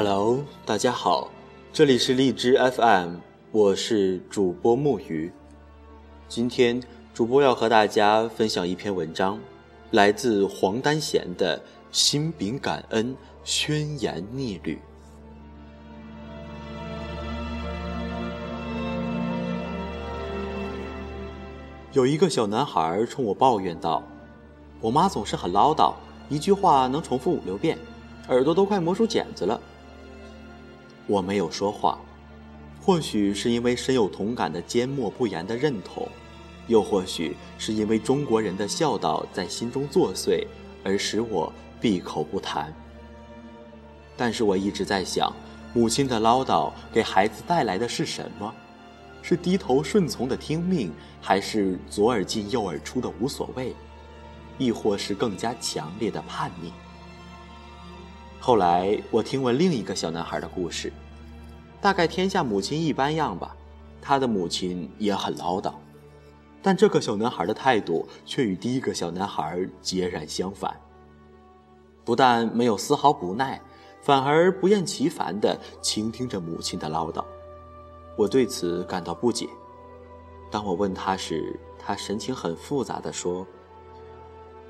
Hello，大家好，这里是荔枝 FM，我是主播木鱼。今天主播要和大家分享一篇文章，来自黄丹贤的《心秉感恩，宣言逆旅》。有一个小男孩冲我抱怨道：“我妈总是很唠叨，一句话能重复五六遍，耳朵都快磨出茧子了。”我没有说话，或许是因为深有同感的缄默不言的认同，又或许是因为中国人的孝道在心中作祟，而使我闭口不谈。但是我一直在想，母亲的唠叨给孩子带来的是什么？是低头顺从的听命，还是左耳进右耳出的无所谓？亦或是更加强烈的叛逆？后来我听闻另一个小男孩的故事，大概天下母亲一般样吧。他的母亲也很唠叨，但这个小男孩的态度却与第一个小男孩截然相反。不但没有丝毫不耐，反而不厌其烦地倾听着母亲的唠叨。我对此感到不解。当我问他时，他神情很复杂地说：“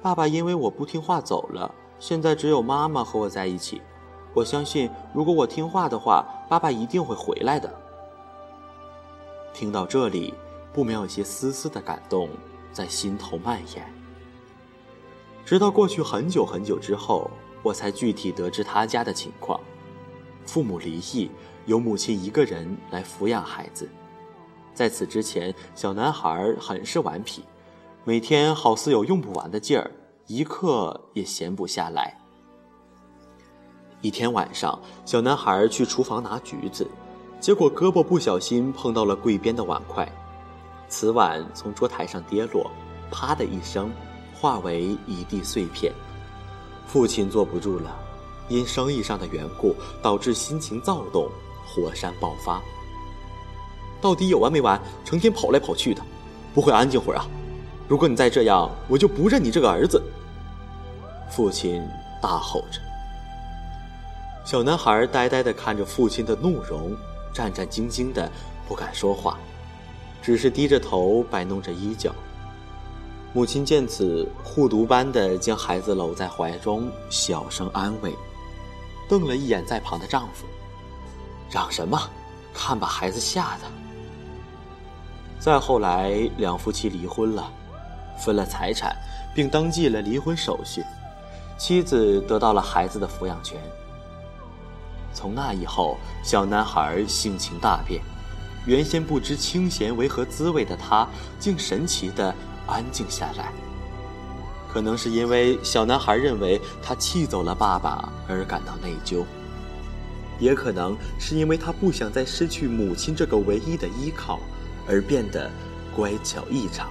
爸爸因为我不听话走了。”现在只有妈妈和我在一起，我相信，如果我听话的话，爸爸一定会回来的。听到这里，不免有些丝丝的感动在心头蔓延。直到过去很久很久之后，我才具体得知他家的情况：父母离异，由母亲一个人来抚养孩子。在此之前，小男孩很是顽皮，每天好似有用不完的劲儿。一刻也闲不下来。一天晚上，小男孩去厨房拿橘子，结果胳膊不小心碰到了柜边的碗筷，瓷碗从桌台上跌落，啪的一声，化为一地碎片。父亲坐不住了，因生意上的缘故，导致心情躁动，火山爆发。到底有完没完？成天跑来跑去的，不会安静会儿啊？如果你再这样，我就不认你这个儿子。父亲大吼着，小男孩呆呆地看着父亲的怒容，战战兢兢的不敢说话，只是低着头摆弄着衣角。母亲见此，护犊般的将孩子搂在怀中，小声安慰，瞪了一眼在旁的丈夫：“嚷什么？看把孩子吓的。”再后来，两夫妻离婚了，分了财产，并登记了离婚手续。妻子得到了孩子的抚养权。从那以后，小男孩性情大变，原先不知清闲为何滋味的他，竟神奇的安静下来。可能是因为小男孩认为他气走了爸爸而感到内疚，也可能是因为他不想再失去母亲这个唯一的依靠，而变得乖巧异常。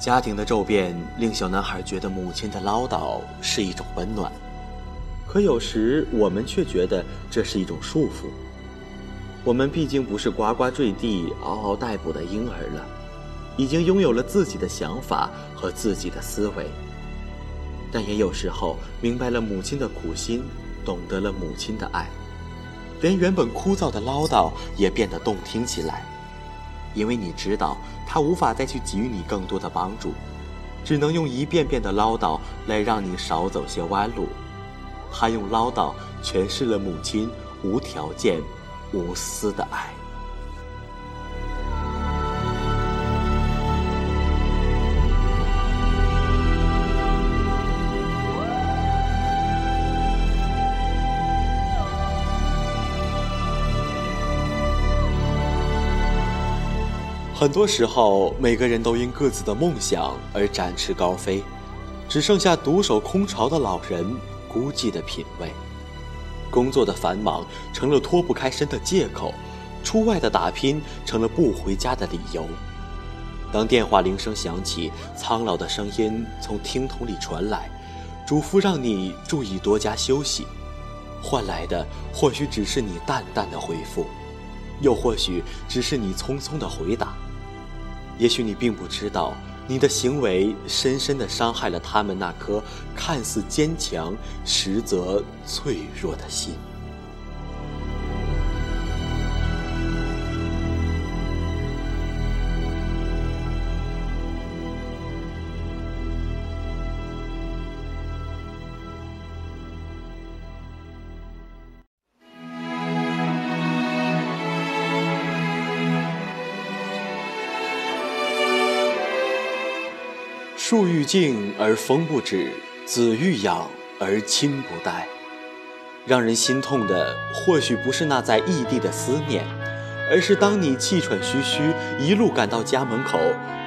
家庭的骤变令小男孩觉得母亲的唠叨是一种温暖，可有时我们却觉得这是一种束缚。我们毕竟不是呱呱坠地、嗷嗷待哺的婴儿了，已经拥有了自己的想法和自己的思维。但也有时候明白了母亲的苦心，懂得了母亲的爱，连原本枯燥的唠叨也变得动听起来。因为你知道，他无法再去给予你更多的帮助，只能用一遍遍的唠叨来让你少走些弯路。他用唠叨诠释了母亲无条件、无私的爱。很多时候，每个人都因各自的梦想而展翅高飞，只剩下独守空巢的老人孤寂的品味。工作的繁忙成了脱不开身的借口，出外的打拼成了不回家的理由。当电话铃声响起，苍老的声音从听筒里传来，嘱咐让你注意多加休息，换来的或许只是你淡淡的回复，又或许只是你匆匆的回答。也许你并不知道，你的行为深深的伤害了他们那颗看似坚强，实则脆弱的心。树欲静而风不止，子欲养而亲不待。让人心痛的，或许不是那在异地的思念，而是当你气喘吁吁一路赶到家门口，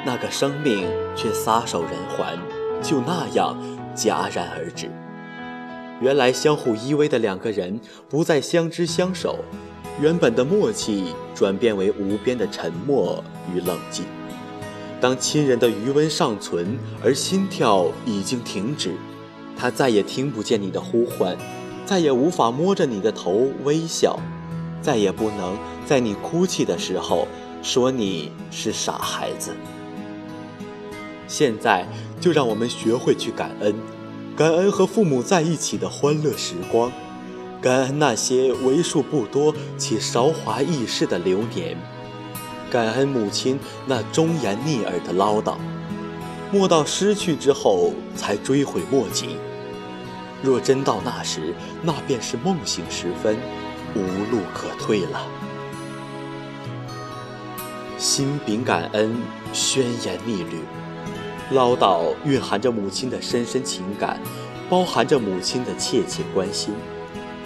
那个生命却撒手人寰，就那样戛然而止。原来相互依偎的两个人，不再相知相守，原本的默契转变为无边的沉默与冷静。当亲人的余温尚存，而心跳已经停止，他再也听不见你的呼唤，再也无法摸着你的头微笑，再也不能在你哭泣的时候说你是傻孩子。现在就让我们学会去感恩，感恩和父母在一起的欢乐时光，感恩那些为数不多且韶华易逝的流年。感恩母亲那忠言逆耳的唠叨，莫到失去之后才追悔莫及。若真到那时，那便是梦醒时分，无路可退了。心秉感恩，宣言逆律，唠叨蕴含着母亲的深深情感，包含着母亲的切切关心。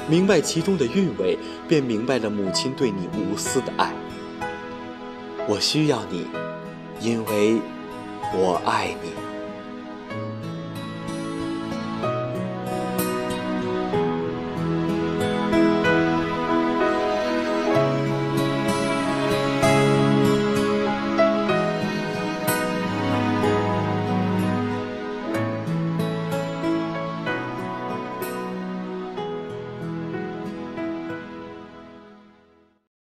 明白其中的韵味，便明白了母亲对你无私的爱。我需要你，因为我爱你。